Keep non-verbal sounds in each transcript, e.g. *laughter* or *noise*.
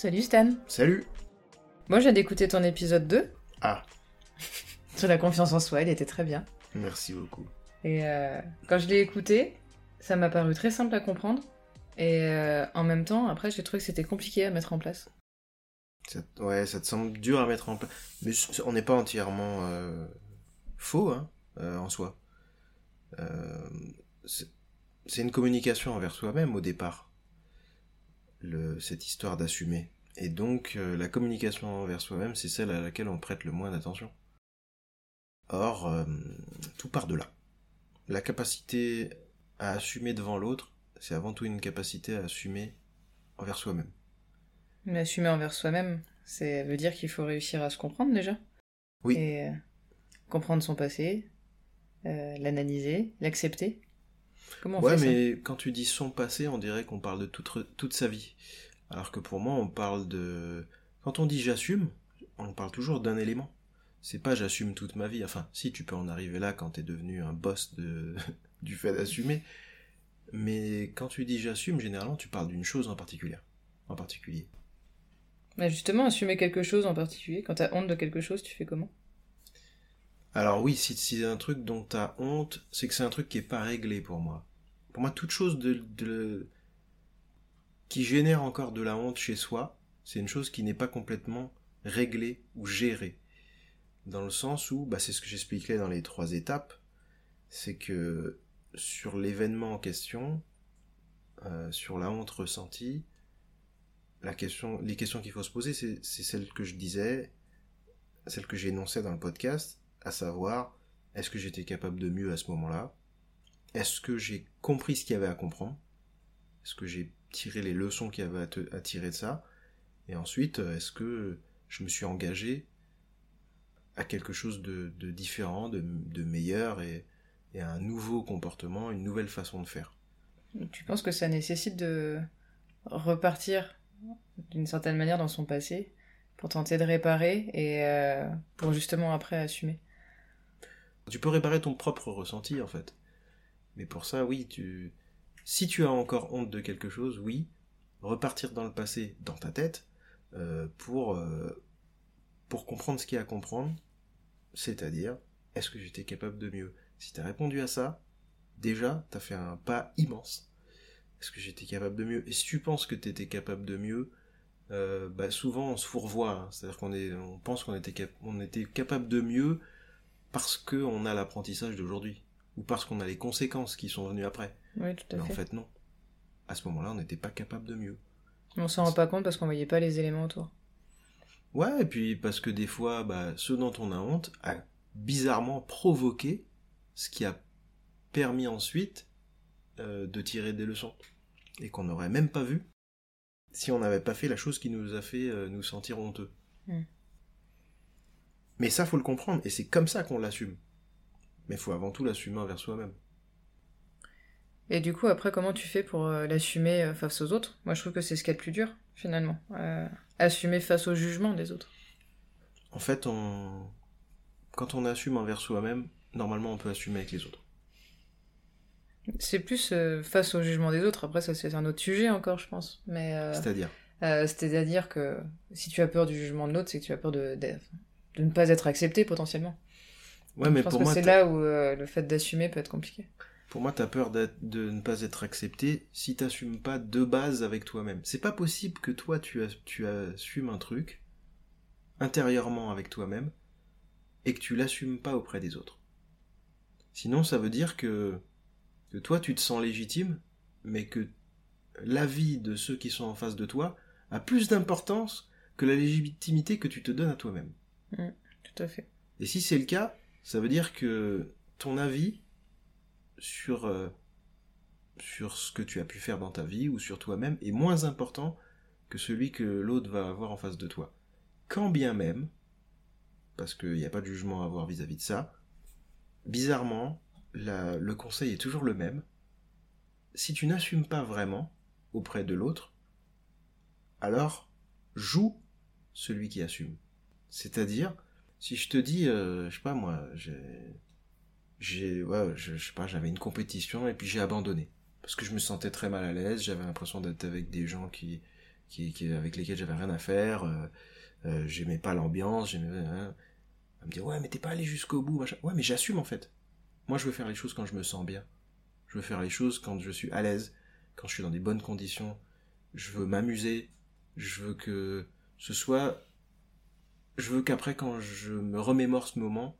Salut Stan. Salut Moi j'ai d'écouter ton épisode 2 Ah, *laughs* sur la confiance en soi, il était très bien. merci beaucoup. Et euh, quand je l'ai écouté, ça m'a paru très simple à comprendre. Et euh, en même temps, après, j'ai trouvé que c'était compliqué à mettre en place. Ça- ouais, ça te semble dur à mettre en place. Mais on n'est pas entièrement euh, faux, hein, en soi. C'est une communication envers soi-même au départ, le, cette histoire d'assumer. Et donc, euh, la communication envers soi-même, c'est celle à laquelle on prête le moins d'attention. Or, euh, tout part de là. La capacité à assumer devant l'autre, c'est avant tout une capacité à assumer envers soi-même. Mais assumer envers soi-même, ça veut dire qu'il faut réussir à se comprendre déjà. Oui. Et euh, comprendre son passé, l'analyser, l'accepter. Comment on Ouais, fait ça mais quand tu dis son passé, on dirait qu'on parle de toute, toute sa vie. Alors que pour moi, on parle de... Quand on dit j'assume, on parle toujours d'un élément. C'est pas j'assume toute ma vie. Enfin, si, tu peux en arriver là quand t'es devenu un boss de... *laughs* du fait d'assumer. Mais quand tu dis j'assume, généralement, tu parles d'une chose en particulier. En particulier. Bah, justement, assumer quelque chose en particulier, quand t'as honte de quelque chose, tu fais comment? Alors oui, si, si c'est un truc dont t'as honte, c'est que c'est un truc qui est pas réglé pour moi. Pour moi, toute chose qui génère encore de la honte chez soi, c'est une chose qui n'est pas complètement réglée ou gérée. Dans le sens où, bah, c'est ce que j'expliquais dans les trois étapes, c'est que sur l'événement en question, euh, sur la honte ressentie, les questions qu'il faut se poser, c'est celles que je disais, celles que j'ai énoncées dans le podcast, à savoir, est-ce que j'étais capable de mieux à ce moment-là? Est-ce que j'ai compris ce qu'il y avait à comprendre? Est-ce que j'ai tiré les leçons qu'il y avait à, te- à tirer de ça? Et ensuite, euh, est-ce que je me suis engagé à quelque chose de, de différent, de, de meilleur et, et à un nouveau comportement, une nouvelle façon de faire? Tu penses que ça nécessite de repartir d'une certaine manière dans son passé pour tenter de réparer et euh, pour justement après assumer? Tu peux réparer ton propre ressenti en fait. Mais pour ça, oui, tu si tu as encore honte de quelque chose, oui, repartir dans le passé, dans ta tête, euh, pour euh, pour comprendre ce qu'il y a à comprendre, c'est-à-dire est-ce que j'étais capable de mieux? Si tu as répondu à ça, déjà, tu as fait un pas immense. Est-ce que j'étais capable de mieux? Et si tu penses que tu étais capable de mieux, euh, bah souvent on se fourvoie. hein. C'est-à-dire qu'on on pense qu'on était capable de mieux parce qu'on a l'apprentissage d'aujourd'hui. Ou parce qu'on a les conséquences qui sont venues après. Oui, tout à Mais en fait. non. À ce moment-là, on n'était pas capable de mieux. On s'en rend pas compte parce qu'on voyait pas les éléments autour. Ouais, et puis parce que des fois, bah, ce dont on a honte a bizarrement provoqué ce qui a permis ensuite euh, de tirer des leçons. Et qu'on n'aurait même pas vu si on n'avait pas fait la chose qui nous a fait euh, nous sentir honteux. Mm. Mais ça, faut le comprendre, et c'est comme ça qu'on l'assume. Mais faut avant tout l'assumer envers soi-même. Et du coup, après, comment tu fais pour euh, l'assumer euh, face aux autres? Moi, je trouve que c'est ce qu'il y a de plus dur, finalement. Euh, assumer face au jugement des autres. En fait, on... quand on assume envers soi-même, normalement on peut assumer avec les autres. C'est plus euh, face au jugement des autres. Après, ça, c'est un autre sujet encore, je pense. Mais euh, C'est-à-dire? c'est-à-dire que si tu as peur du jugement de l'autre, c'est que tu as peur de, de, de ne pas être accepté potentiellement. Ouais, mais je pense pour que moi, c'est là où euh, le fait d'assumer peut être compliqué. pour moi, t'as peur de ne pas être accepté si t'assumes pas de base avec toi-même. C'est pas possible que toi, tu, as, tu assumes un truc intérieurement avec toi-même et que tu l'assumes pas auprès des autres. Sinon, ça veut dire que, que toi, tu te sens légitime, mais que l'avis de ceux qui sont en face de toi a plus d'importance que la légitimité que tu te donnes à toi-même. Tout à fait. Et si c'est le cas, ça veut dire que ton avis sur, euh, sur ce que tu as pu faire dans ta vie ou sur toi-même est moins important que celui que l'autre va avoir en face de toi. Quand bien même, parce qu'il n'y a pas de jugement à avoir vis-à-vis de ça, bizarrement, le conseil est toujours le même. Si tu n'assumes pas vraiment auprès de l'autre, alors joue celui qui assume. C'est-à-dire, si je te dis, euh, je sais pas moi, j'ai, j'ai, ouais, je, sais pas, j'avais une compétition et puis j'ai abandonné parce que je me sentais très mal à l'aise, j'avais l'impression d'être avec des gens qui, qui, qui, avec lesquels j'avais rien à faire, euh, euh, j'aimais pas l'ambiance, j'aimais... Hein. Elle me dit, ouais, mais t'es pas allé jusqu'au bout, machin. Ouais, mais j'assume en fait. Moi, je veux faire les choses quand je me sens bien. Je veux faire les choses quand je suis à l'aise, quand je suis dans des bonnes conditions. Je veux m'amuser. Je veux que ce soit... Je veux qu'après, quand je me remémore ce moment,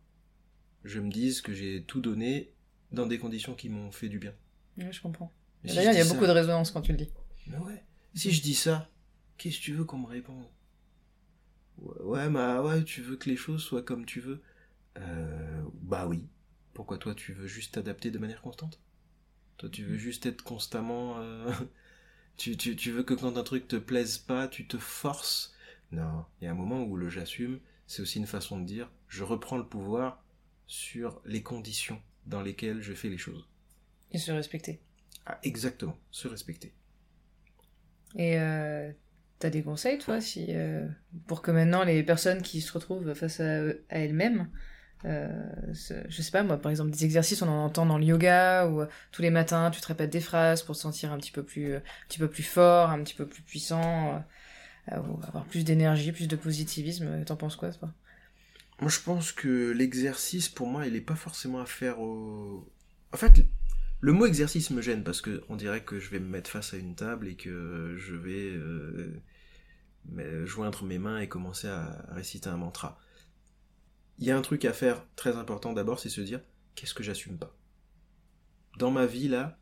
je me dise que j'ai tout donné dans des conditions qui m'ont fait du bien. Ouais, je comprends. Si D'ailleurs, il y a beaucoup de résonance quand tu le dis. Mais ouais. Si je dis ça, qu'est-ce que tu veux qu'on me réponde? Ouais, ouais, bah ouais, tu veux que les choses soient comme tu veux. Euh, bah oui. Pourquoi toi tu veux juste t'adapter de manière constante? Toi tu veux juste être constamment... euh, *laughs* tu, tu, tu veux que quand un truc te plaise pas, tu te forces Non, il y a un moment où le j'assume, c'est aussi une façon de dire je reprends le pouvoir sur les conditions dans lesquelles je fais les choses. Et se respecter. Ah, exactement, se respecter. Et euh, t'as des conseils, toi, si, euh, pour que maintenant les personnes qui se retrouvent face à, à elles-mêmes, euh, je sais pas, moi, par exemple, des exercices, on en entend dans le yoga, où euh, tous les matins, tu te répètes des phrases pour te sentir un petit peu plus, euh, un petit peu plus fort, un petit peu plus puissant, ou avoir plus d'énergie, plus de positivisme. T'en penses quoi, toi? Moi, je pense que l'exercice, pour moi, il n'est pas forcément à faire au... En fait, le mot exercice me gêne parce que on dirait que je vais me mettre face à une table et que je vais euh, joindre mes mains et commencer à réciter un mantra. Il y a un truc à faire très important d'abord, c'est se dire qu'est-ce que j'assume pas? Dans ma vie, là,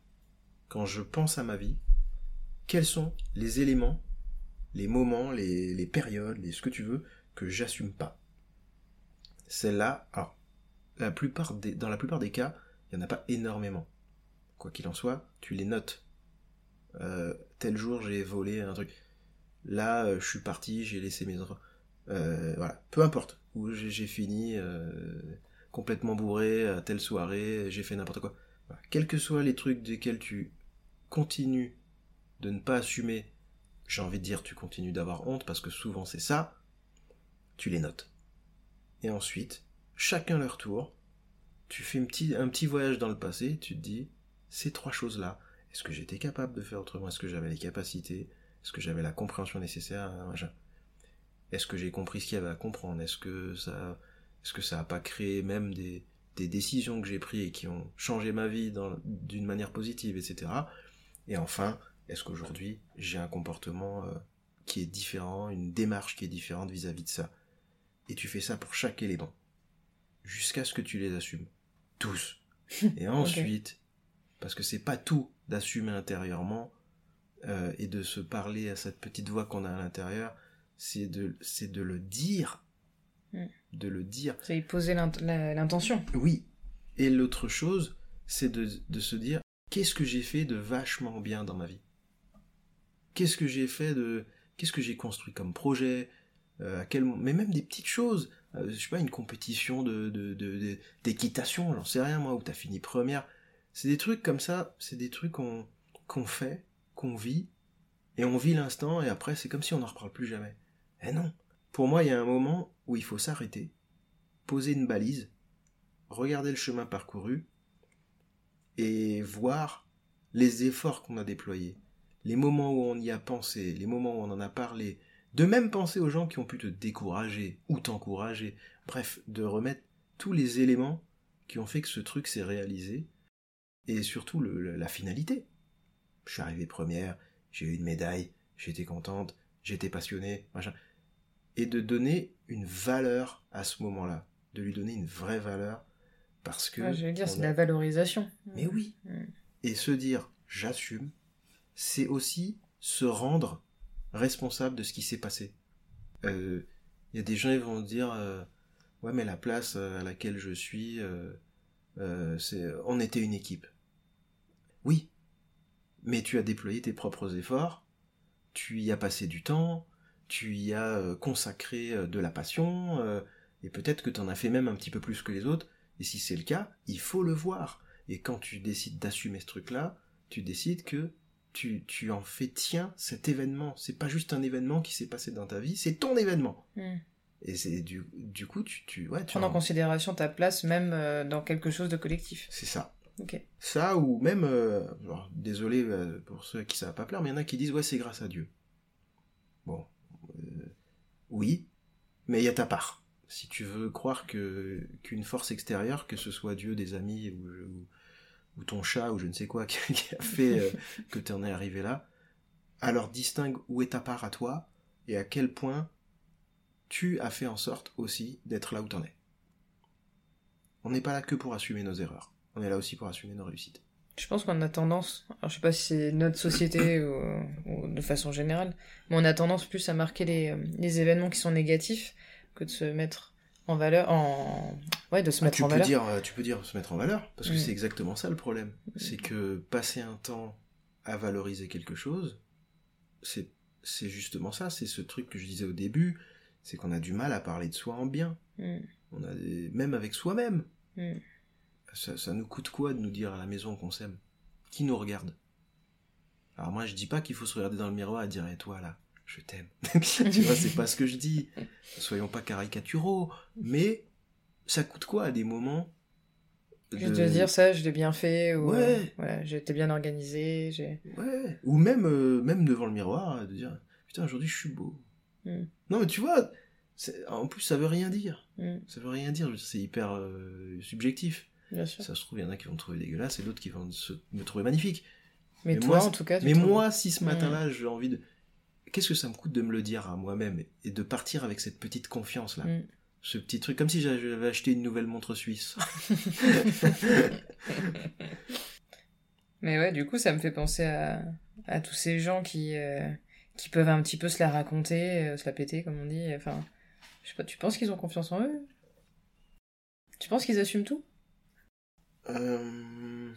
quand je pense à ma vie, quels sont les éléments, les moments, les, périodes, les, ce que tu veux, que j'assume pas celle-là, alors, la plupart des, dans la plupart des cas, il n'y en a pas énormément. Quoi qu'il en soit, tu les notes. Euh, tel jour, j'ai volé un truc. Là, euh, je suis parti, j'ai laissé mes enfants. Euh, voilà, peu importe. Où j'ai fini complètement bourré à telle soirée, j'ai fait n'importe quoi. Quels que soient les trucs desquels tu continues de ne pas assumer, j'ai envie de dire tu continues d'avoir honte parce que souvent c'est ça, tu les notes. Et ensuite, chacun leur tour, tu fais un petit, voyage dans le passé, tu te dis, ces trois choses-là, est-ce que j'étais capable de faire autrement? Est-ce que j'avais les capacités? Est-ce que j'avais la compréhension nécessaire? Est-ce que j'ai compris ce qu'il y avait à comprendre? Est-ce que ça est-ce pas créé même des, décisions que j'ai prises et qui ont changé ma vie d'une manière positive, etc. Et enfin, est-ce qu'aujourd'hui j'ai un comportement euh, qui est différent, une démarche qui est différente vis-à-vis de ça? Et tu fais ça pour chaque élément, jusqu'à ce que tu les assumes. Tous. *laughs* Et ensuite, parce que c'est pas tout d'assumer intérieurement euh, et de se parler à cette petite voix qu'on a à l'intérieur, c'est de, c'est de le dire. Mm. De le dire. C'est y poser l'intention. Oui. Et l'autre chose, c'est de, de se dire qu'est-ce que j'ai fait de vachement bien dans ma vie? Qu'est-ce que j'ai fait de. Qu'est-ce que j'ai construit comme projet Euh, Mais même des petites choses. Euh, je sais pas, une compétition de- d'équitation, j'en sais rien moi, où t'as fini première. C'est des trucs comme ça, c'est des trucs qu'on, qu'on fait, qu'on vit, et on vit l'instant, et après c'est comme si on n'en reparle plus jamais. Eh non Pour moi, il y a un moment où il faut s'arrêter, poser une balise, regarder le chemin parcouru et voir les efforts qu'on a déployés, les moments où on y a pensé, les moments où on en a parlé, de même penser aux gens qui ont pu te décourager ou t'encourager, bref, de remettre tous les éléments qui ont fait que ce truc s'est réalisé et surtout le- la finalité. Je suis arrivé première, j'ai eu une médaille, j'étais contente, j'étais passionné, machin. Et de donner une valeur à ce moment-là, de lui donner une vraie valeur parce que. Ouais, je veux dire, c'est de a- la valorisation. Mais oui. Mm. Et se dire j'assume, c'est aussi se rendre responsable de ce qui s'est passé. Il y a des gens qui vont dire euh, ouais mais la place euh, à laquelle je suis, euh, euh, c'est on était une équipe. Oui, mais tu as déployé tes propres efforts, tu y as passé du temps, tu y as euh, consacré euh, de la passion, euh, et peut-être que tu en as fait même un petit peu plus que les autres, et si c'est le cas, il faut le voir. Et quand tu décides d'assumer ce truc-là, tu décides que tu, tu en fais tien cet événement. C'est pas juste un événement qui s'est passé dans ta vie, c'est ton événement. Mm. Et c'est du, du coup, tu, tu, ouais, tu Prendre en en- considération ta place même euh, dans quelque chose de collectif. C'est ça. Ok. Ça, ou même, euh, alors, désolé euh, pour ceux à qui ça va pas plaire, mais il y en a qui disent, ouais, c'est grâce à Dieu. Bon, euh, oui, mais il y a ta part. Si tu veux croire que qu'une force extérieure, que ce soit Dieu, des amis ou, ou- ou ton chat ou je ne sais quoi *laughs* qui, a fait euh, que tu en es arrivé là, alors distingue où est ta part à toi et à quel point tu as fait en sorte aussi d'être là où t'en es. On n'est pas là que pour assumer nos erreurs. On est là aussi pour assumer nos réussites. Je pense qu'on a tendance, alors je sais pas si c'est notre société ou, de façon générale, mais on a tendance plus à marquer les, euh, les événements qui sont négatifs que de se mettre en valeur, en ouais, de se Ah, mettre tu, en peux valeur. dire, euh, tu peux dire se mettre en valeur, parce que Mm. c'est exactement ça le problème. C'est que passer un temps à valoriser quelque chose, c'est c'est justement ça, c'est ce truc que je disais au début, c'est qu'on a du mal à parler de soi en bien. Mm, On a des- même avec soi-même. mm. Ça, ça nous coûte quoi de nous dire à la maison qu'on s'aime? Qui nous regarde? Alors moi je dis pas qu'il faut se regarder dans le miroir et dire et toi là, je t'aime. *laughs* tu vois, c'est pas ce que je dis. Soyons pas caricaturaux, mais ça coûte quoi à des moments Juste de dire ça, je l'ai bien fait, ou Ouais. euh, voilà, été bien organisé. Ouais. Ou même, euh, même devant le miroir, de dire Putain, aujourd'hui je suis beau. Mm. Non, mais tu vois, en plus ça veut rien dire. Mm, Ça veut rien dire, c'est hyper euh, subjectif. bien sûr. Ça se trouve, il y en a qui vont me trouver dégueulasse et d'autres qui vont se- me trouver magnifique. Mais, mais toi, moi, en tout cas, Mais trouves- moi, si ce Mm. matin-là j'ai envie de. Qu'est-ce que ça me coûte de me le dire à moi-même et de partir avec cette petite confiance-là Mm. Ce petit truc, comme si j'avais acheté une nouvelle montre suisse. *laughs* Mais ouais, du coup, ça me fait penser à, à tous ces gens qui, euh, qui peuvent un petit peu se la raconter, euh, se la péter, comme on dit. Enfin, je sais pas, tu penses qu'ils ont confiance en eux? Tu penses qu'ils assument tout? Euh,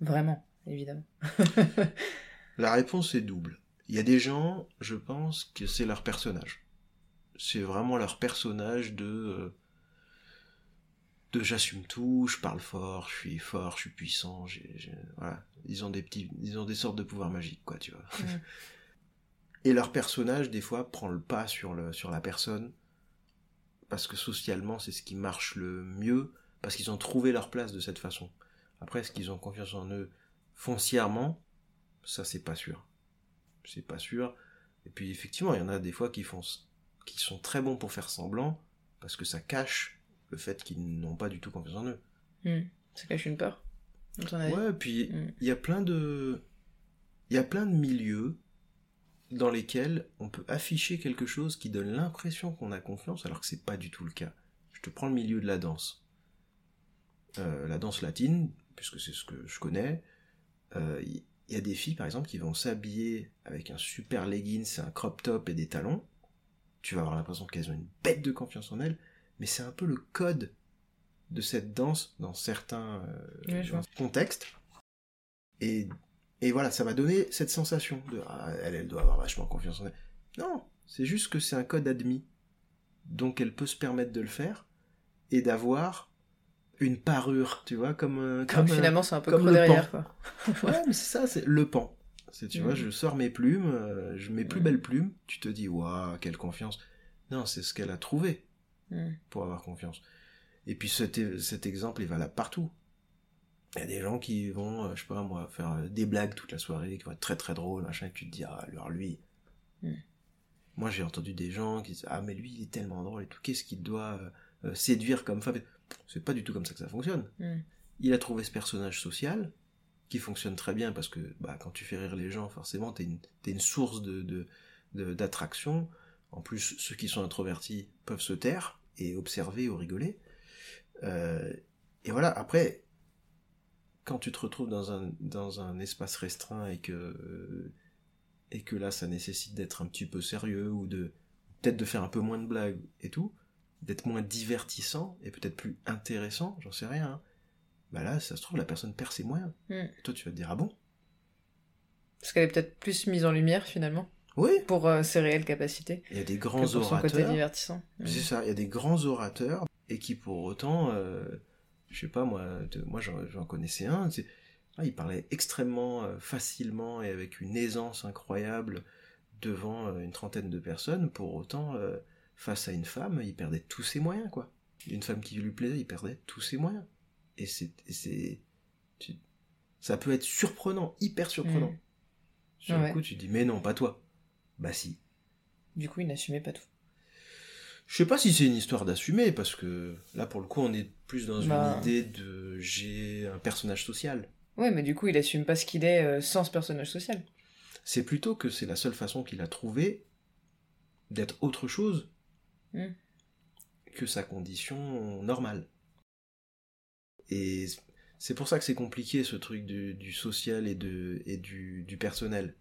Vraiment, évidemment. La réponse est double. Il y a des gens, je pense, que c'est leur personnage. C'est vraiment leur personnage de. euh, de j'assume tout, je parle fort, je suis fort, je suis puissant, voilà. Ils ont des petits, ils ont des sortes de pouvoirs magiques, quoi, tu vois. *laughs* Et leur personnage, des fois, prend le pas sur le, sur la personne, parce que socialement, c'est ce qui marche le mieux, parce qu'ils ont trouvé leur place de cette façon. Après, est-ce qu'ils ont confiance en eux foncièrement? Ça, c'est pas sûr. C'est pas sûr. Et puis, effectivement, il y en a des fois qui font, qui sont très bons pour faire semblant, parce que ça cache le fait qu'ils n'ont pas du tout confiance en eux. Hmm. Ça cache une peur. Ouais, puis Mm. il y a plein de, il y a plein de milieux dans lesquels on peut afficher quelque chose qui donne l'impression qu'on a confiance, alors que c'est pas du tout le cas. Je te prends le milieu de la danse. Euh, la danse latine, puisque c'est ce que je connais, euh, il y a des filles, par exemple, qui vont s'habiller avec un super leggings, un crop top et des talons. Tu vas avoir l'impression qu'elles ont une bête de confiance en elles, mais c'est un peu le code de cette danse dans certains euh, contextes. Et, et voilà, ça m'a donné cette sensation de ah, elle, elle doit avoir vachement confiance en elle. Non, c'est juste que c'est un code admis. Donc elle peut se permettre de le faire et d'avoir une parure, tu vois, comme, euh, comme un- finalement, c'est un peu comme le derrière, pan. quoi. *laughs* Ouais, mais c'est ça, c'est le pan. C'est, tu Mm. vois, je sors mes plumes, euh, je mets plus Mm. belles plumes, tu te dis, waouh, quelle confiance. Non, c'est ce qu'elle a trouvé Hmm. pour avoir confiance. Et puis cet, cet exemple est valable partout. Il y a des gens qui vont, euh, je sais pas moi, faire euh, des blagues toute la soirée, qui vont être très très drôles, machin, et tu te dis, ah, alors lui. Mm. Moi j'ai entendu des gens qui disent, ah, mais lui il est tellement drôle et tout, qu'est-ce qu'il doit euh, euh, séduire comme femme? C'est pas du tout comme ça que ça fonctionne. Hmm. Il a trouvé ce personnage social qui fonctionne très bien parce que bah, quand tu fais rire les gens, forcément, t'es une, une source de, de, de- d'attraction. En plus, ceux qui sont introvertis peuvent se taire et observer ou rigoler. Euh, et voilà, après, quand tu te retrouves dans un, dans un espace restreint et que, et que là, ça nécessite d'être un petit peu sérieux ou de peut-être de faire un peu moins de blagues et tout, d'être moins divertissant et peut-être plus intéressant, j'en sais rien. hein. Bah là, ça se trouve, la personne perd ses moyens. Hmm. Toi, tu vas te dire, ah bon? Parce qu'elle est peut-être plus mise en lumière, finalement, Oui, pour euh, ses réelles capacités, il y a des grands pour son côté orateurs. divertissant. Hmm. C'est ça, il y a des grands orateurs et qui pour autant, euh, je sais pas moi, de- moi j'en connaissais un, ah, il parlait extrêmement euh, facilement et avec une aisance incroyable devant euh, une trentaine de personnes, pour autant, face à une femme, il perdait tous ses moyens, quoi. Une femme qui lui plaisait, il perdait tous ses moyens. Et c'est... et c'est tu- ça peut être surprenant, hyper surprenant. Mm. Sur Ouais. le coup, tu dis, mais non, pas toi. Bah si. du coup, il n'assumait pas tout. Je sais pas si c'est une histoire d'assumer, parce que là, pour le coup, on est plus dans Bah. une idée de j'ai un personnage social. Ouais, mais du coup, il assume pas ce qu'il est euh, sans ce personnage social. C'est plutôt que c'est la seule façon qu'il a trouvé d'être autre chose Mm. que sa condition normale. Et c'est pour ça que c'est compliqué ce truc du, du social et, de, et du, du personnel.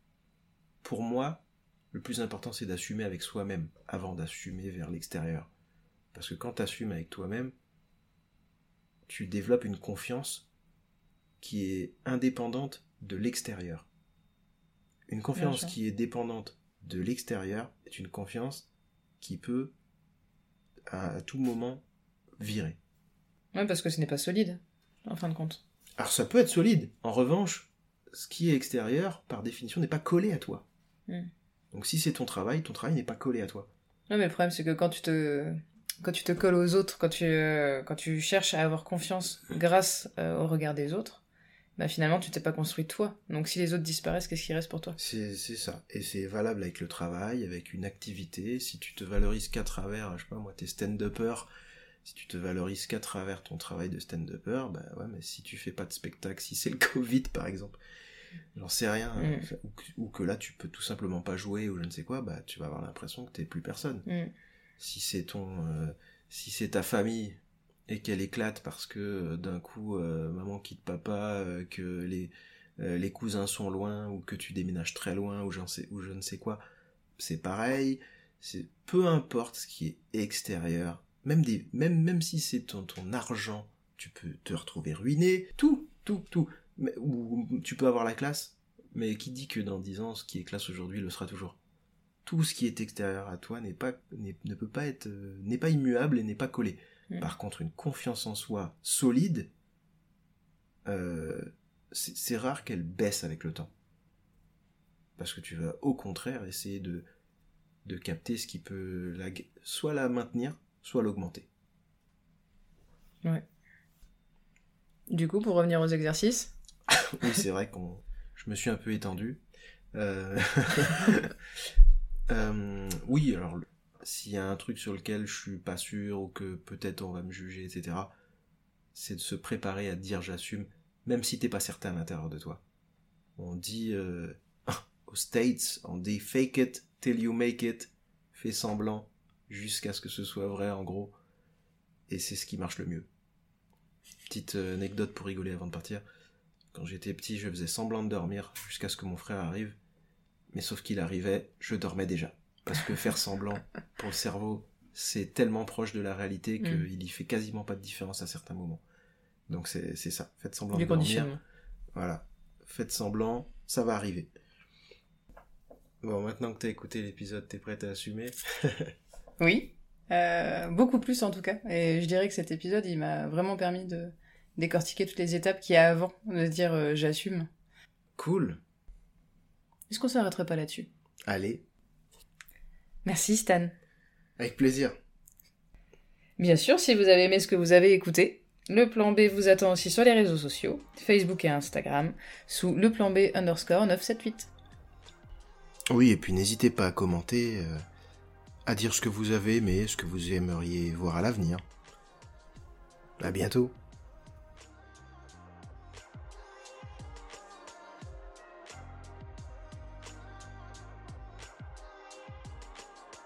Pour moi, le plus important c'est d'assumer avec soi-même avant d'assumer vers l'extérieur. Parce que quand tu assumes avec toi-même, tu développes une confiance qui est indépendante de l'extérieur. Une confiance qui est dépendante de l'extérieur est une confiance qui peut à, à tout moment virer. Ouais, parce que ce n'est pas solide, en fin de compte. Alors ça peut être solide. En revanche, ce qui est extérieur, par définition, n'est pas collé à toi. Mm. Donc si c'est ton travail, ton travail n'est pas collé à toi. Non, mais le problème, c'est que quand tu te, quand tu te colles aux autres, quand tu, euh, quand tu cherches à avoir confiance grâce euh, au regard des autres, bah finalement, tu t'es pas construit toi. Donc si les autres disparaissent, qu'est-ce qui reste pour toi? C'est c'est ça. Et c'est valable avec le travail, avec une activité. Si tu te valorises qu'à travers, je sais pas moi, tes stand-uppers, si tu te valorises qu'à travers ton travail de stand-upper, bah ouais, mais si tu fais pas de spectacle, si c'est le *laughs* Covid par exemple, j'en sais rien, Mm. hein, ou, que, ou que là tu peux tout simplement pas jouer ou je ne sais quoi, bah tu vas avoir l'impression que t'es plus personne. Mm. Si c'est ton, euh, si c'est ta famille et qu'elle éclate parce que euh, d'un coup euh, maman quitte papa, euh, que les les cousins sont loin ou que tu déménages très loin ou sais ou je ne sais quoi, c'est pareil. C'est peu importe ce qui est extérieur, même des même même si c'est ton ton argent, tu peux te retrouver ruiné, tout tout tout. Mais, ou tu peux avoir la classe, mais qui dit que dans 10 ans ce qui est classe aujourd'hui le sera toujours. Tout ce qui est extérieur à toi n'est pas ne peut pas être n'est pas immuable et n'est pas collé. Mm. Par contre, une confiance en soi solide, euh, c'est rare qu'elle baisse avec le temps. Parce que tu vas au contraire essayer de, de capter ce qui peut la, soit la maintenir, soit l'augmenter. Du coup, pour revenir aux exercices, *laughs* Oui, c'est vrai qu'on, je me suis un peu étendu. Euh, *laughs* euh, oui, alors s'il y a un truc sur lequel je suis pas sûr ou que peut-être on va me juger, etc., c'est de se préparer à dire j'assume, même si t'es pas certain à l'intérieur de toi. On dit euh, *laughs* aux States, on dit fake it till you make it, fais semblant jusqu'à ce que ce soit vrai en gros, et c'est ce qui marche le mieux. Petite euh, anecdote pour rigoler avant de partir. Quand j'étais petit, je faisais semblant de dormir jusqu'à ce que mon frère arrive. Mais sauf qu'il arrivait, je dormais déjà. Parce que faire semblant, pour le cerveau, c'est tellement proche de la réalité Mm. qu'il y fait quasiment pas de différence à certains moments. Donc c'est ça. Faites semblant du de dormir. Voilà. Faites semblant, ça va arriver. Bon, maintenant que t'as écouté l'épisode, t'es prête à assumer? *laughs* Oui, euh, beaucoup plus en tout cas. Et je dirais que cet épisode, il m'a vraiment permis de décortiquer toutes les étapes qu'il y a avant de se dire euh, j'assume. Cool. Est-ce qu'on s'arrêterait pas là-dessus? Allez, Merci Stan. avec plaisir. Bien sûr, si vous avez aimé ce que vous avez écouté, le plan B vous attend aussi sur les réseaux sociaux, Facebook et Instagram, sous le plan B underscore 978. Oui, et puis n'hésitez pas à commenter, euh, à dire ce que vous avez aimé, ce que vous aimeriez voir à l'avenir. À bientôt.